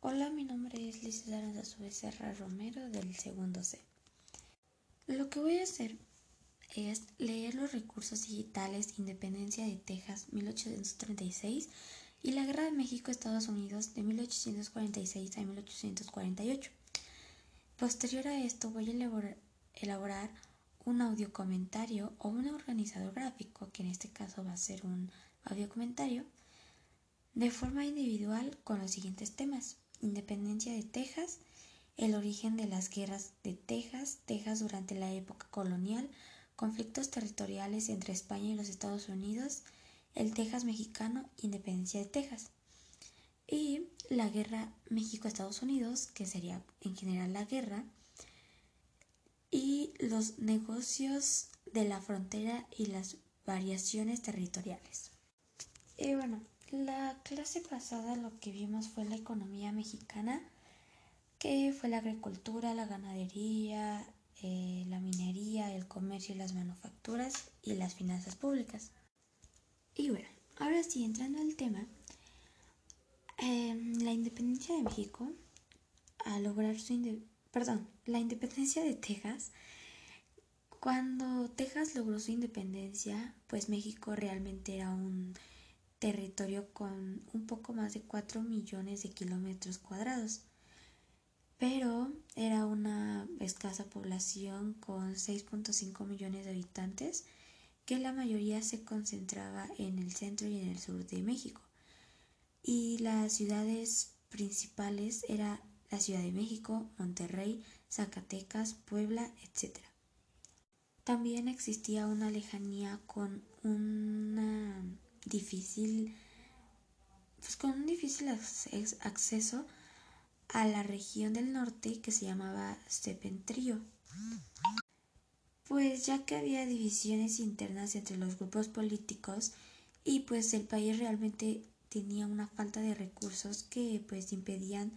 Hola, mi nombre es Liz Aranza Becerra Romero del segundo C. Lo que voy a hacer es leer los recursos digitales Independencia de Texas 1836 y la Guerra de México-Estados Unidos de 1846 a 1848. Posterior a esto voy a elaborar, elaborar un audio comentario o un organizador gráfico, que en este caso va a ser un audio comentario, de forma individual con los siguientes temas. Independencia de Texas, el origen de las guerras de Texas, Texas durante la época colonial, conflictos territoriales entre España y los Estados Unidos, el Texas mexicano, independencia de Texas. Y la guerra México-Estados Unidos, que sería en general la guerra, y los negocios de la frontera y las variaciones territoriales. Y bueno, la clase pasada lo que vimos fue la economía mexicana, que fue la agricultura, la ganadería, eh, la minería, el comercio y las manufacturas y las finanzas públicas. Y bueno, ahora sí, entrando al tema, em, la independencia de México, a lograr su perdón, la independencia de Texas, cuando Texas logró su independencia, pues México realmente era un territorio con un poco más de 4 millones de kilómetros cuadrados, pero era una escasa población con 6.5 millones de habitantes que la mayoría se concentraba en el centro y en el sur de México. Y las ciudades principales eran la Ciudad de México, Monterrey, Zacatecas, Puebla, etc. También existía una lejanía con una difícil pues con un difícil acceso a la región del norte que se llamaba Sepentrío pues ya que había divisiones internas entre los grupos políticos y pues el país realmente tenía una falta de recursos que pues impedían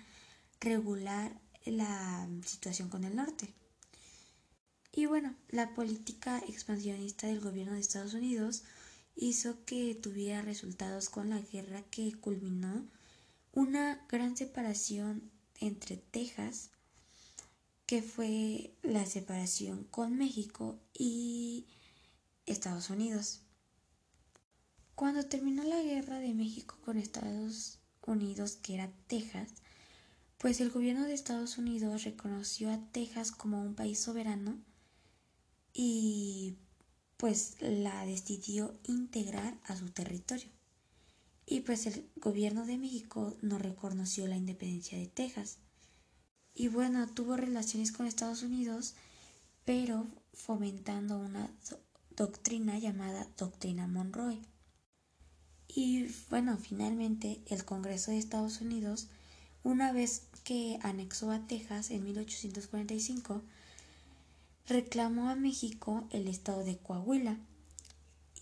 regular la situación con el norte. Y bueno, la política expansionista del gobierno de Estados Unidos hizo que tuviera resultados con la guerra que culminó una gran separación entre Texas que fue la separación con México y Estados Unidos. Cuando terminó la guerra de México con Estados Unidos, que era Texas, pues el gobierno de Estados Unidos reconoció a Texas como un país soberano y pues la decidió integrar a su territorio. Y pues el gobierno de México no reconoció la independencia de Texas y bueno, tuvo relaciones con Estados Unidos, pero fomentando una doctrina llamada Doctrina Monroe. Y bueno, finalmente el Congreso de Estados Unidos, una vez que anexó a Texas en 1845, reclamó a México el estado de Coahuila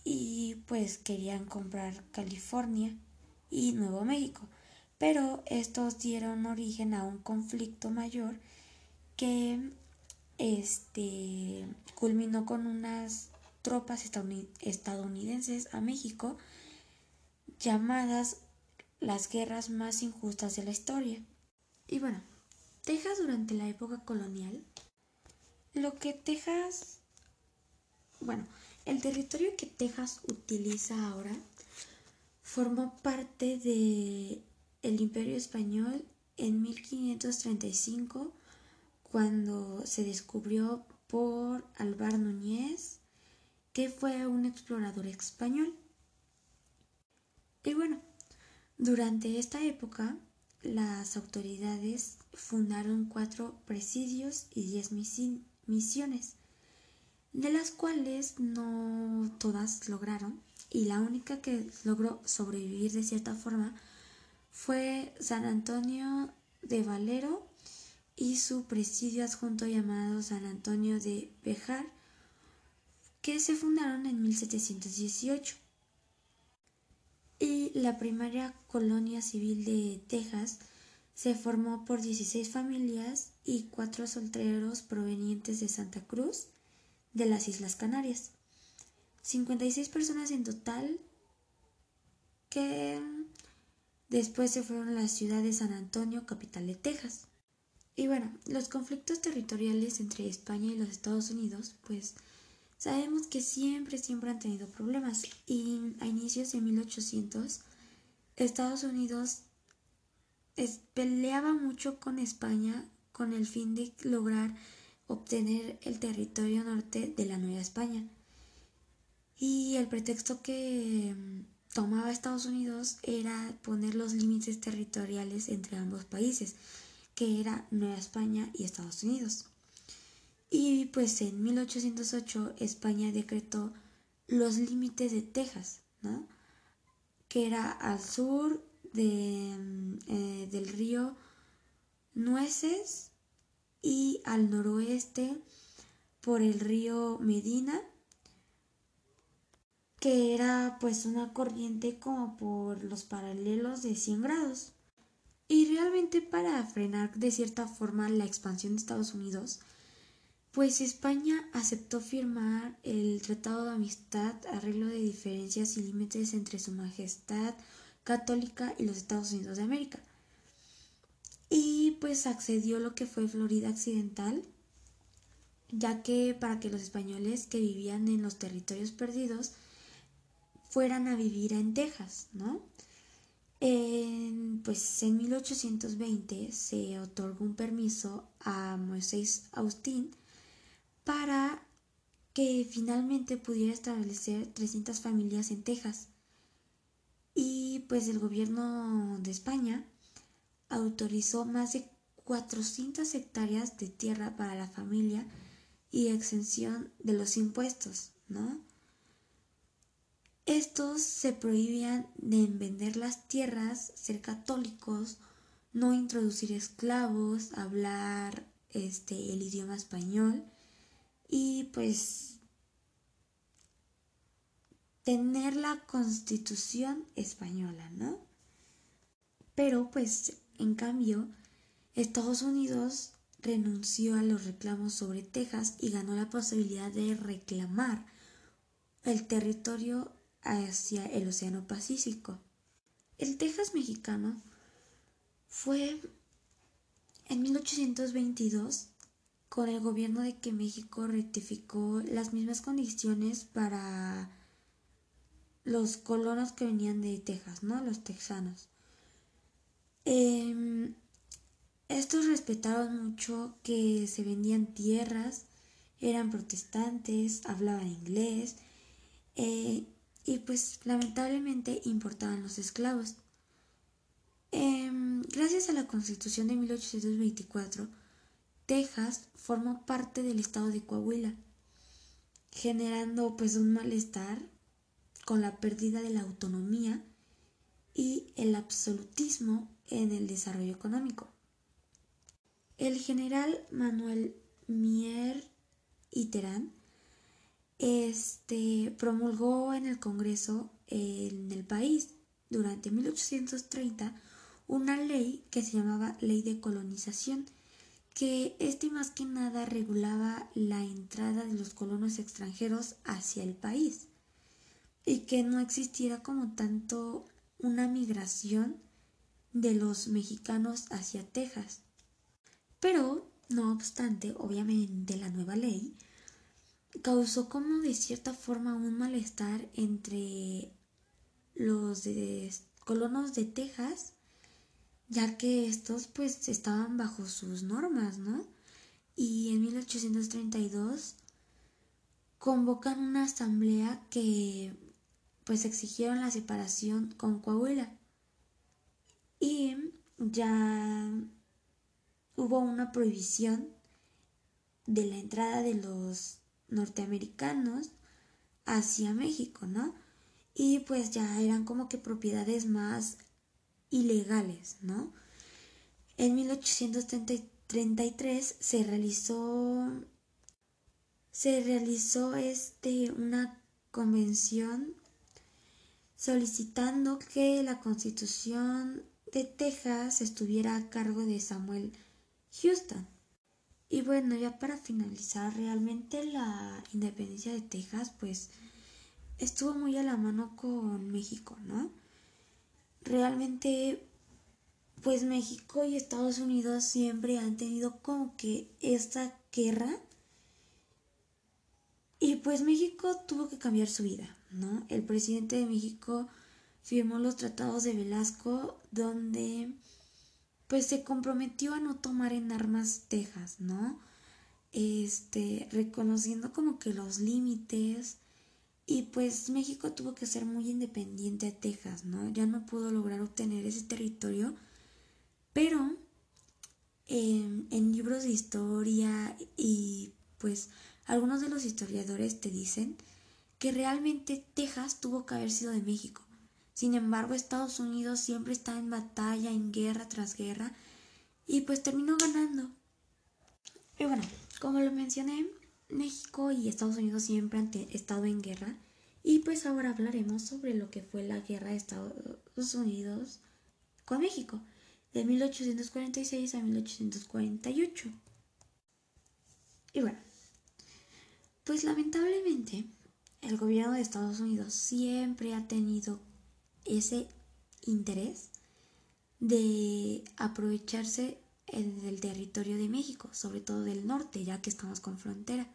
y pues querían comprar California y Nuevo México pero estos dieron origen a un conflicto mayor que este culminó con unas tropas estadounidenses a México llamadas las guerras más injustas de la historia. Y bueno, Texas durante la época colonial, lo que Texas, bueno, el territorio que Texas utiliza ahora formó parte de el Imperio Español en 1535 cuando se descubrió por Alvar Núñez, que fue un explorador español. Y bueno, durante esta época las autoridades fundaron cuatro presidios y diez misiones, de las cuales no todas lograron, y la única que logró sobrevivir de cierta forma fue San Antonio de Valero y su presidio adjunto llamado San Antonio de Bejar, que se fundaron en 1718. Y la primera colonia civil de Texas se formó por 16 familias y cuatro solteros provenientes de Santa Cruz de las Islas Canarias. 56 personas en total que Después se fueron a la ciudad de San Antonio, capital de Texas. Y bueno, los conflictos territoriales entre España y los Estados Unidos, pues sabemos que siempre, siempre han tenido problemas. Y a inicios de 1800, Estados Unidos peleaba mucho con España con el fin de lograr obtener el territorio norte de la Nueva España. Y el pretexto que mm, tomaba Estados Unidos era poner los límites territoriales entre ambos países, que era Nueva España y Estados Unidos. Y pues en 1808 España decretó los límites de Texas, que era al sur de, mm, eh, del río Nueces y al noroeste por el río Medina, que era pues una corriente como por los paralelos de 100 grados. Y realmente para frenar de cierta forma la expansión de Estados Unidos, pues España aceptó firmar el Tratado de Amistad, arreglo de diferencias y límites entre Su Majestad Católica y los Estados Unidos de América. Y pues accedió lo que fue Florida Occidental, ya que para que los españoles que vivían en los territorios perdidos fueran a vivir en Texas, ¿no? En, pues en 1820 se otorgó un permiso a Moisés Austin para que finalmente pudiera establecer 300 familias en Texas. Y pues el gobierno de España autorizó más de 400 hectáreas de tierra para la familia y exención de los impuestos, ¿no? Estos se prohibían de vender las tierras, ser católicos, no introducir esclavos, hablar este el idioma español y pues tener la constitución española, ¿no? Pero pues en cambio, Estados Unidos renunció a los reclamos sobre Texas y ganó la posibilidad de reclamar el territorio hacia el Océano Pacífico. El Texas mexicano fue en 1822 con el gobierno de que México rectificó las mismas condiciones para los colonos que venían de Texas, ¿no? Los texanos. Em, estos respetaron mucho que se vendían tierras, eran protestantes, hablaban inglés eh, y pues lamentablemente importaban los esclavos. Em, gracias a la Constitución de 1824, Texas formó parte del estado de Coahuila, generando pues un malestar con la pérdida de la autonomía y el absolutismo en el desarrollo económico. El general Manuel Mier Iterán este, promulgó en el Congreso en el país durante 1830 una ley que se llamaba Ley de Colonización, que este más que nada regulaba la entrada de los colonos extranjeros hacia el país y que no existiera como tanto una migración de los mexicanos hacia Texas. Pero, no obstante, obviamente la nueva ley causó como de cierta forma un malestar entre los colonos de Texas, ya que estos pues estaban bajo sus normas, ¿no? Y en 1832 convocan una asamblea que pues exigieron la separación con Coahuila. Y ya hubo una prohibición de la entrada de los norteamericanos hacia México, ¿no? Y pues ya eran como que propiedades más ilegales, ¿no? En 1833 se realizó se realizó este una convención solicitando que la Constitución de Texas estuviera a cargo de Samuel Houston. Y bueno, ya para finalizar, realmente la independencia de Texas pues estuvo muy a la mano con México, ¿no? Realmente pues México y Estados Unidos siempre han tenido como que esta guerra y pues México tuvo que cambiar su vida, ¿no? El presidente de México firmó los tratados de Velasco donde pues se comprometió a no tomar en armas Texas, ¿no? Este, reconociendo como que los límites y pues México tuvo que ser muy independiente a Texas, ¿no? Ya no pudo lograr obtener ese territorio, pero em, en libros de historia y pues algunos de los historiadores te dicen que realmente Texas tuvo que haber sido de México. Sin embargo, Estados Unidos siempre está en batalla, en guerra tras guerra, y pues terminó ganando. Y bueno, como lo mencioné, México y Estados Unidos siempre han estado en guerra y pues ahora hablaremos sobre lo que fue la guerra de Estados Unidos con México de 1846 a 1848. Y bueno, pues lamentablemente el gobierno de Estados Unidos siempre ha tenido ese interés de aprovecharse del territorio de México, sobre todo del norte, ya que estamos con frontera.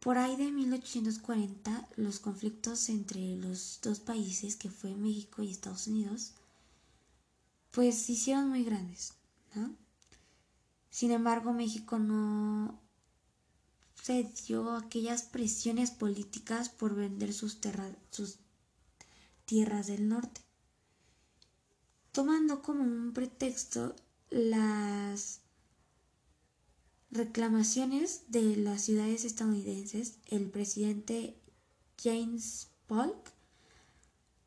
Por ahí de 1840, los conflictos entre los dos países, que fue México y Estados Unidos, pues se hicieron muy grandes. Sin embargo, México no se dio aquellas presiones políticas por vender sus, sus tierras del norte, tomando como un pretexto las reclamaciones de las ciudades estadounidenses, el presidente James Polk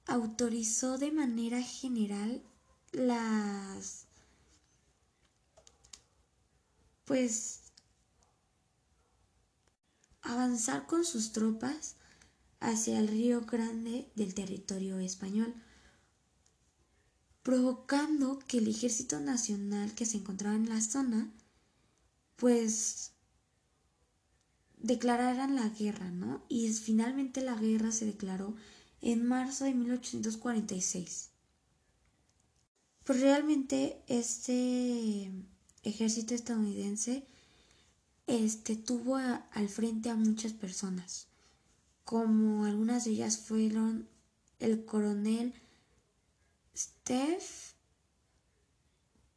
autorizó de manera general las pues avanzar con sus tropas hacia el río Grande del territorio español provocando que el ejército nacional que se encontraba en la zona pues declararan la guerra, ¿no? Y finalmente la guerra se declaró en marzo de 1846. Pues realmente este ejército estadounidense este tuvo al frente a muchas personas, como algunas de ellas fueron el coronel Steph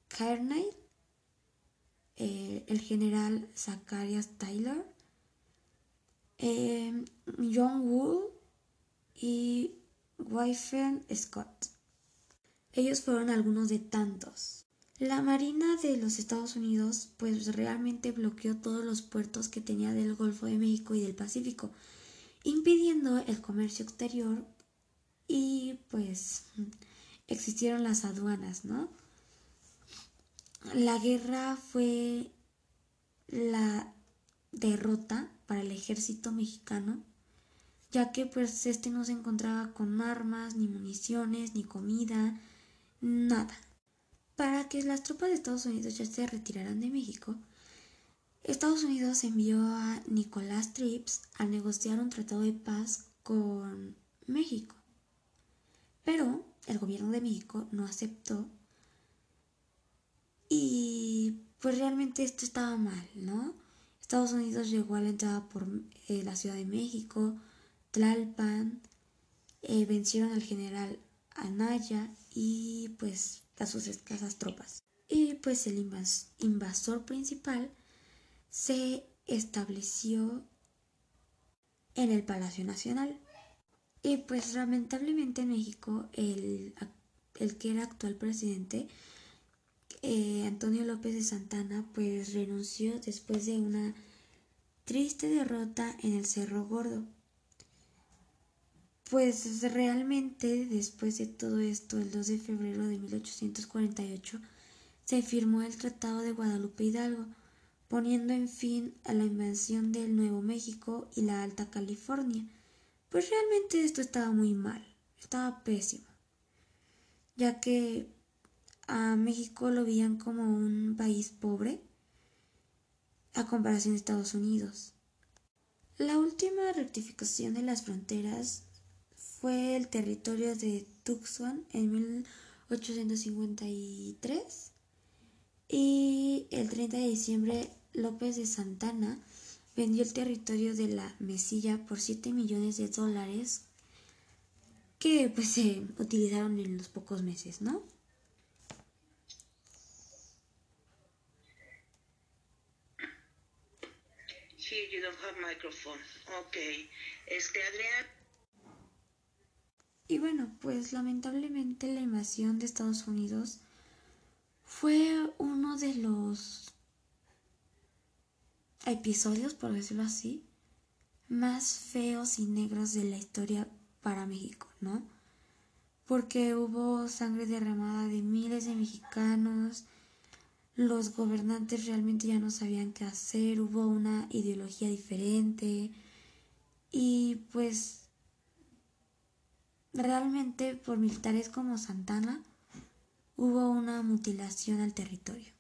Kearney, eh, el general Zacharias Tyler, eh, John Wool y Wyfern Scott. Ellos fueron algunos de tantos. La Marina de los Estados Unidos pues realmente bloqueó todos los puertos que tenía del Golfo de México y del Pacífico, impidiendo el comercio exterior y pues existieron las aduanas, ¿no? La guerra fue la derrota para el ejército mexicano, ya que pues este no se encontraba con armas, ni municiones, ni comida, nada. Para que las tropas de Estados Unidos ya se retiraran de México, Estados Unidos envió a Nicolás Trips a negociar un tratado de paz con México. Pero el gobierno de México no aceptó y pues realmente esto estaba mal, ¿no? Estados Unidos llegó a la entrada por eh, la Ciudad de México, Tlalpan, eh, vencieron al general Anaya y pues a sus escasas tropas. Y pues el invasor principal se estableció en el Palacio Nacional. Y pues lamentablemente en México el, el que era actual presidente, eh, Antonio López de Santana, pues renunció después de una triste derrota en el Cerro Gordo. Pues realmente después de todo esto, el 2 de febrero de 1848, se firmó el Tratado de Guadalupe Hidalgo, poniendo en fin a la invasión del Nuevo México y la Alta California pues realmente esto estaba muy mal, estaba pésimo, ya que a México lo veían como un país pobre a comparación de Estados Unidos. La última rectificación de las fronteras fue el territorio de Tucson en 1853 y el 30 de diciembre López de Santana vendió el territorio de la Mesilla por 7 millones de dólares que pues se utilizaron en los pocos meses, ¿no? Sí, you don't have microphone. Este, Adrián. Y bueno, pues lamentablemente la invasión de Estados Unidos fue uno de los episodios, por decirlo así, más feos y negros de la historia para México, ¿no? Porque hubo sangre derramada de miles de mexicanos, los gobernantes realmente ya no sabían qué hacer, hubo una ideología diferente y pues realmente por militares como Santana hubo una mutilación al territorio.